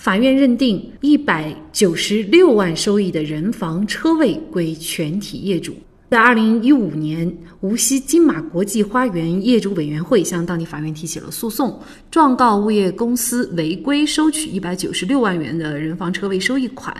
法院认定一百九十六万收益的人防车位归全体业主。在二零一五年，无锡金马国际花园业主委员会向当地法院提起了诉讼，状告物业公司违规收取一百九十六万元的人防车位收益款。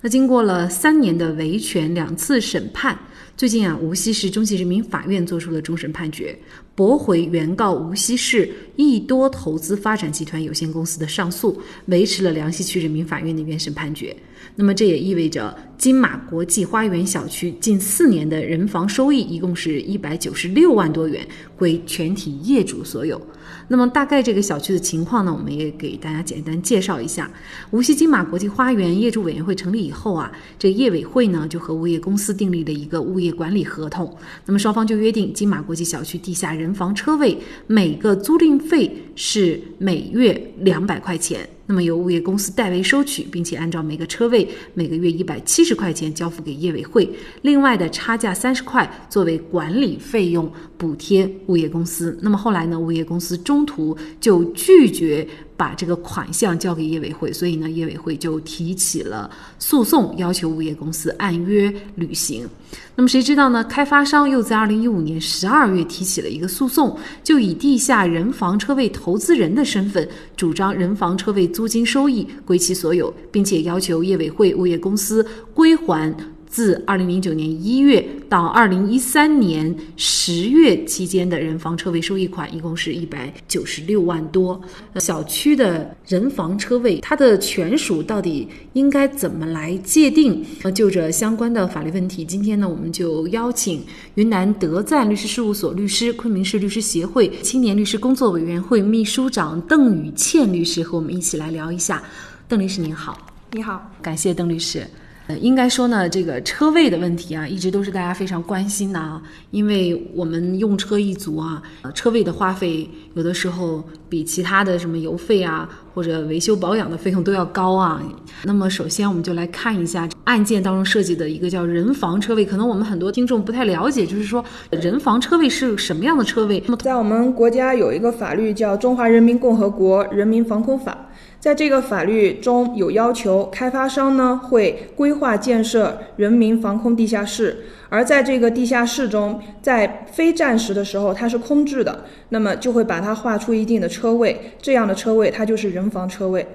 那经过了三年的维权，两次审判。最近啊，无锡市中级人民法院作出了终审判决，驳回原告无锡市益多投资发展集团有限公司的上诉，维持了梁溪区人民法院的原审判决。那么这也意味着金马国际花园小区近四年的人防收益一共是一百九十六万多元，归全体业主所有。那么大概这个小区的情况呢，我们也给大家简单介绍一下。无锡金马国际花园业主委员会成立以后啊，这业委会呢就和物业公司订立了一个物业管理合同。那么双方就约定，金马国际小区地下人防车位每个租赁费是每月两百块钱。那么由物业公司代为收取，并且按照每个车位每个月一百七十块钱交付给业委会，另外的差价三十块作为管理费用补贴物业公司。那么后来呢，物业公司中途就拒绝。把这个款项交给业委会，所以呢，业委会就提起了诉讼，要求物业公司按约履行。那么谁知道呢？开发商又在二零一五年十二月提起了一个诉讼，就以地下人防车位投资人的身份，主张人防车位租金收益归其所有，并且要求业委会、物业公司归还。自二零零九年一月到二零一三年十月期间的人防车位收益款，一共是一百九十六万多。小区的人防车位，它的权属到底应该怎么来界定？呃，就着相关的法律问题，今天呢，我们就邀请云南德赞律师事务所律师、昆明市律师协会青年律师工作委员会秘书长邓宇倩律师和我们一起来聊一下。邓律师您好，你好，感谢邓律师。呃，应该说呢，这个车位的问题啊，一直都是大家非常关心的啊。因为我们用车一族啊，呃车位的花费有的时候比其他的什么油费啊或者维修保养的费用都要高啊。那么，首先我们就来看一下案件当中涉及的一个叫人防车位，可能我们很多听众不太了解，就是说人防车位是什么样的车位？那么，在我们国家有一个法律叫《中华人民共和国人民防空法》。在这个法律中有要求，开发商呢会规划建设人民防空地下室，而在这个地下室中，在非战时的时候它是空置的，那么就会把它划出一定的车位，这样的车位它就是人防车位。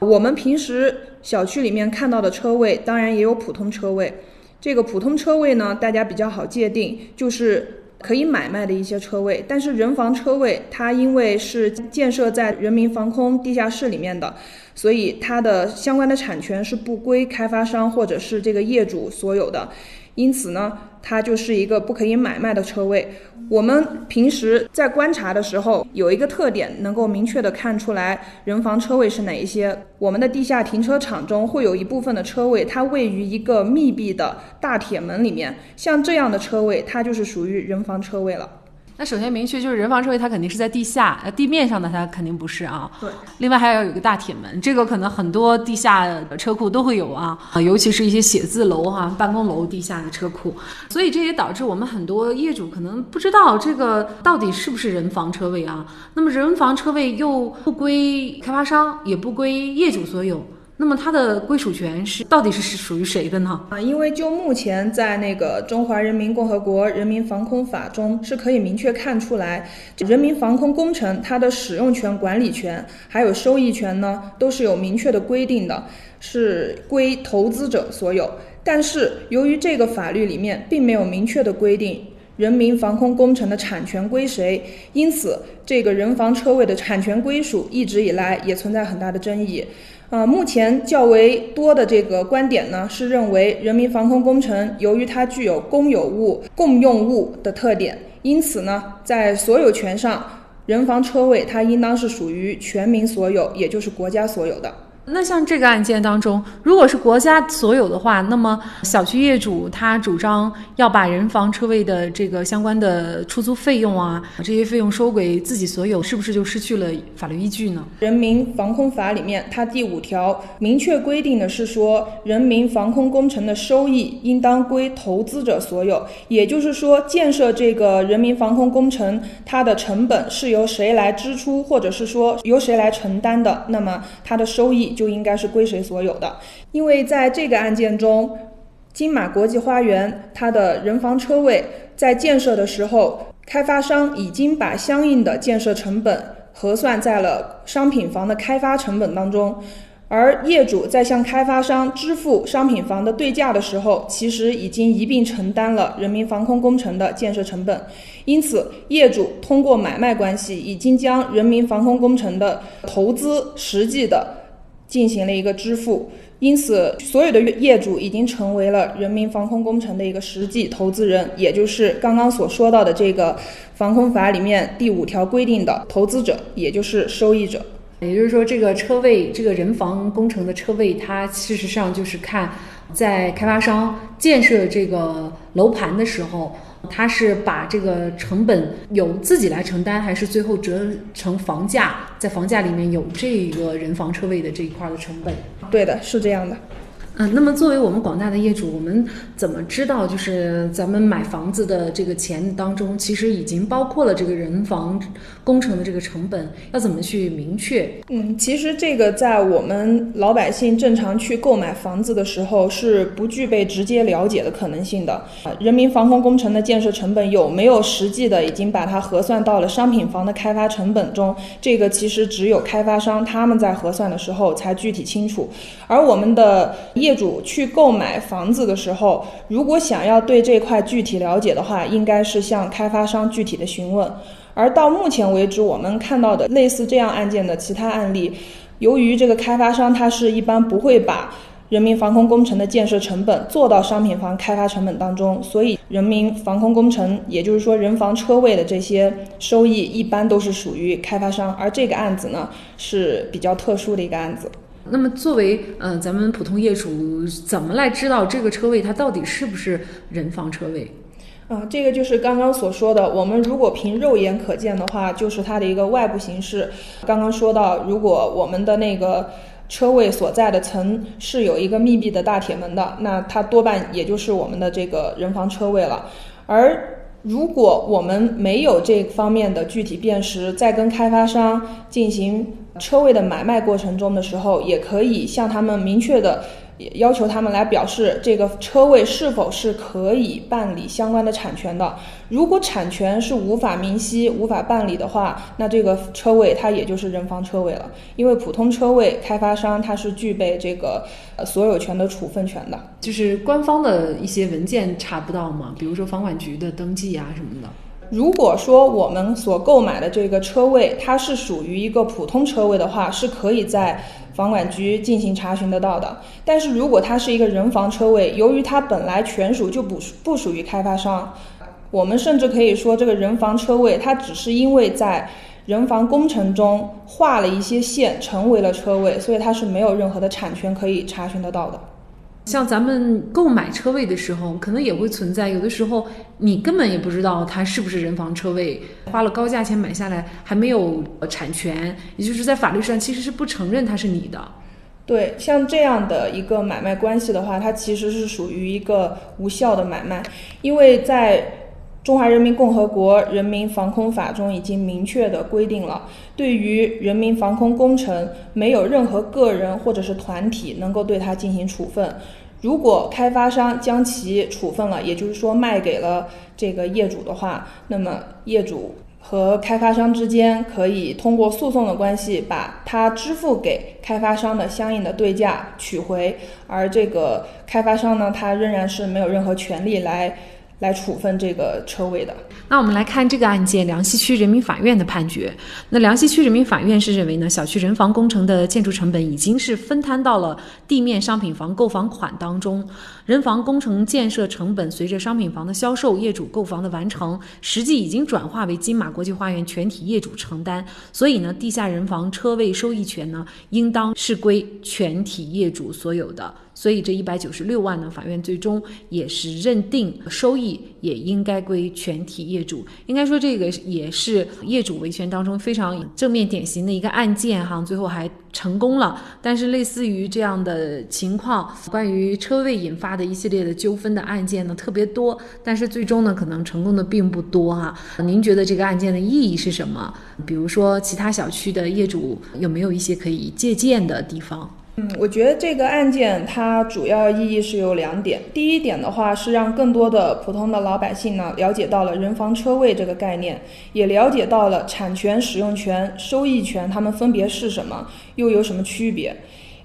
我们平时小区里面看到的车位，当然也有普通车位，这个普通车位呢，大家比较好界定，就是。可以买卖的一些车位，但是人防车位它因为是建设在人民防空地下室里面的，所以它的相关的产权是不归开发商或者是这个业主所有的。因此呢，它就是一个不可以买卖的车位。我们平时在观察的时候，有一个特点能够明确的看出来人防车位是哪一些。我们的地下停车场中会有一部分的车位，它位于一个密闭的大铁门里面，像这样的车位，它就是属于人防车位了。那首先明确就是人防车位，它肯定是在地下，呃，地面上的它肯定不是啊。对。另外还要有一个大铁门，这个可能很多地下车库都会有啊，啊，尤其是一些写字楼哈、办公楼地下的车库。所以这也导致我们很多业主可能不知道这个到底是不是人防车位啊。那么人防车位又不归开发商，也不归业主所有。那么它的归属权是到底是是属于谁的呢？啊，因为就目前在那个《中华人民共和国人民防空法》中是可以明确看出来，人民防空工程它的使用权、管理权还有收益权呢，都是有明确的规定的，是归投资者所有。但是由于这个法律里面并没有明确的规定人民防空工程的产权归谁，因此这个人防车位的产权归属一直以来也存在很大的争议。呃，目前较为多的这个观点呢，是认为人民防空工程由于它具有公有物、共用物的特点，因此呢，在所有权上，人防车位它应当是属于全民所有，也就是国家所有的。那像这个案件当中，如果是国家所有的话，那么小区业主他主张要把人防车位的这个相关的出租费用啊，这些费用收归自己所有，是不是就失去了法律依据呢？人民防空法里面，它第五条明确规定的是说，人民防空工程的收益应当归投资者所有，也就是说，建设这个人民防空工程，它的成本是由谁来支出，或者是说由谁来承担的，那么它的收益。就应该是归谁所有的，因为在这个案件中，金马国际花园它的人防车位在建设的时候，开发商已经把相应的建设成本核算在了商品房的开发成本当中，而业主在向开发商支付商品房的对价的时候，其实已经一并承担了人民防空工程的建设成本，因此业主通过买卖关系已经将人民防空工程的投资实际的。进行了一个支付，因此所有的业主已经成为了人民防空工程的一个实际投资人，也就是刚刚所说到的这个防空法里面第五条规定的投资者，也就是收益者。也就是说，这个车位，这个人防工程的车位，它事实上就是看在开发商建设这个楼盘的时候。他是把这个成本由自己来承担，还是最后折成房价，在房价里面有这个人防车位的这一块的成本？对的，是这样的。嗯，那么作为我们广大的业主，我们怎么知道，就是咱们买房子的这个钱当中，其实已经包括了这个人防工程的这个成本？要怎么去明确？嗯，其实这个在我们老百姓正常去购买房子的时候，是不具备直接了解的可能性的。人民防空工程的建设成本有没有实际的已经把它核算到了商品房的开发成本中？这个其实只有开发商他们在核算的时候才具体清楚，而我们的。业主去购买房子的时候，如果想要对这块具体了解的话，应该是向开发商具体的询问。而到目前为止，我们看到的类似这样案件的其他案例，由于这个开发商他是一般不会把人民防空工程的建设成本做到商品房开发成本当中，所以人民防空工程，也就是说人防车位的这些收益，一般都是属于开发商。而这个案子呢，是比较特殊的一个案子。那么，作为呃咱们普通业主，怎么来知道这个车位它到底是不是人防车位？啊，这个就是刚刚所说的，我们如果凭肉眼可见的话，就是它的一个外部形式。刚刚说到，如果我们的那个车位所在的层是有一个密闭的大铁门的，那它多半也就是我们的这个人防车位了。而如果我们没有这方面的具体辨识，在跟开发商进行车位的买卖过程中的时候，也可以向他们明确的也要求他们来表示这个车位是否是可以办理相关的产权的。如果产权是无法明晰、无法办理的话，那这个车位它也就是人防车位了。因为普通车位开发商它是具备这个呃所有权的处分权的，就是官方的一些文件查不到吗？比如说房管局的登记啊什么的。如果说我们所购买的这个车位，它是属于一个普通车位的话，是可以在房管局进行查询得到的。但是如果它是一个人防车位，由于它本来权属就不不属于开发商，我们甚至可以说，这个人防车位它只是因为在人防工程中画了一些线，成为了车位，所以它是没有任何的产权可以查询得到的。像咱们购买车位的时候，可能也会存在，有的时候你根本也不知道它是不是人防车位，花了高价钱买下来还没有产权，也就是在法律上其实是不承认它是你的。对，像这样的一个买卖关系的话，它其实是属于一个无效的买卖，因为在《中华人民共和国人民防空法》中已经明确的规定了，对于人民防空工程，没有任何个人或者是团体能够对它进行处分。如果开发商将其处分了，也就是说卖给了这个业主的话，那么业主和开发商之间可以通过诉讼的关系，把他支付给开发商的相应的对价取回，而这个开发商呢，他仍然是没有任何权利来来处分这个车位的。那我们来看这个案件，梁溪区人民法院的判决。那梁溪区人民法院是认为呢，小区人防工程的建筑成本已经是分摊到了地面商品房购房款当中，人防工程建设成本随着商品房的销售、业主购房的完成，实际已经转化为金马国际花园全体业主承担。所以呢，地下人防车位收益权呢，应当是归全体业主所有的。所以这一百九十六万呢，法院最终也是认定收益也应该归全体业主。应该说，这个也是业主维权当中非常正面典型的一个案件哈，最后还成功了。但是类似于这样的情况，关于车位引发的一系列的纠纷的案件呢，特别多，但是最终呢，可能成功的并不多哈。您觉得这个案件的意义是什么？比如说，其他小区的业主有没有一些可以借鉴的地方？嗯，我觉得这个案件它主要意义是有两点。第一点的话是让更多的普通的老百姓呢了解到了人防车位这个概念，也了解到了产权、使用权、收益权它们分别是什么，又有什么区别。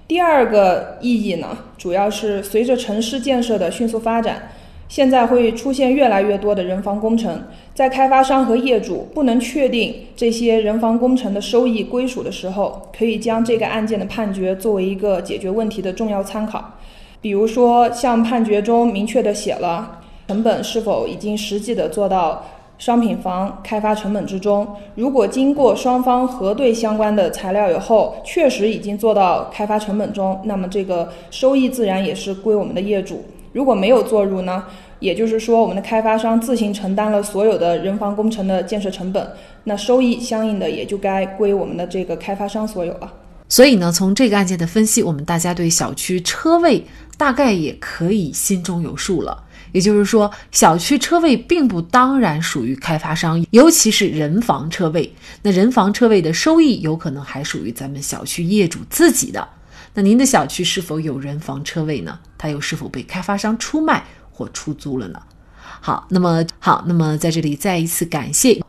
第二个意义呢，主要是随着城市建设的迅速发展。现在会出现越来越多的人防工程，在开发商和业主不能确定这些人防工程的收益归属的时候，可以将这个案件的判决作为一个解决问题的重要参考。比如说，像判决中明确的写了成本是否已经实际的做到商品房开发成本之中。如果经过双方核对相关的材料以后，确实已经做到开发成本中，那么这个收益自然也是归我们的业主。如果没有做入呢，也就是说，我们的开发商自行承担了所有的人防工程的建设成本，那收益相应的也就该归我们的这个开发商所有了。所以呢，从这个案件的分析，我们大家对小区车位大概也可以心中有数了。也就是说，小区车位并不当然属于开发商，尤其是人防车位。那人防车位的收益有可能还属于咱们小区业主自己的。那您的小区是否有人防车位呢？它又是否被开发商出卖或出租了呢？好，那么好，那么在这里再一次感谢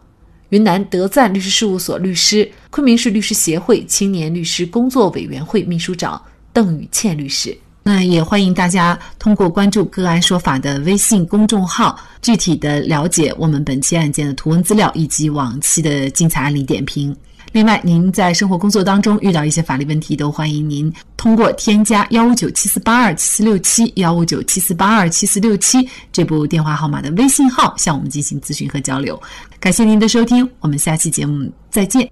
云南德赞律师事务所律师、昆明市律师协会青年律师工作委员会秘书长邓宇倩律师。那也欢迎大家通过关注“个案说法”的微信公众号，具体的了解我们本期案件的图文资料以及往期的精彩案例点评。另外，您在生活工作当中遇到一些法律问题，都欢迎您通过添加幺五九七四八二七四六七幺五九七四八二七四六七这部电话号码的微信号向我们进行咨询和交流。感谢您的收听，我们下期节目再见。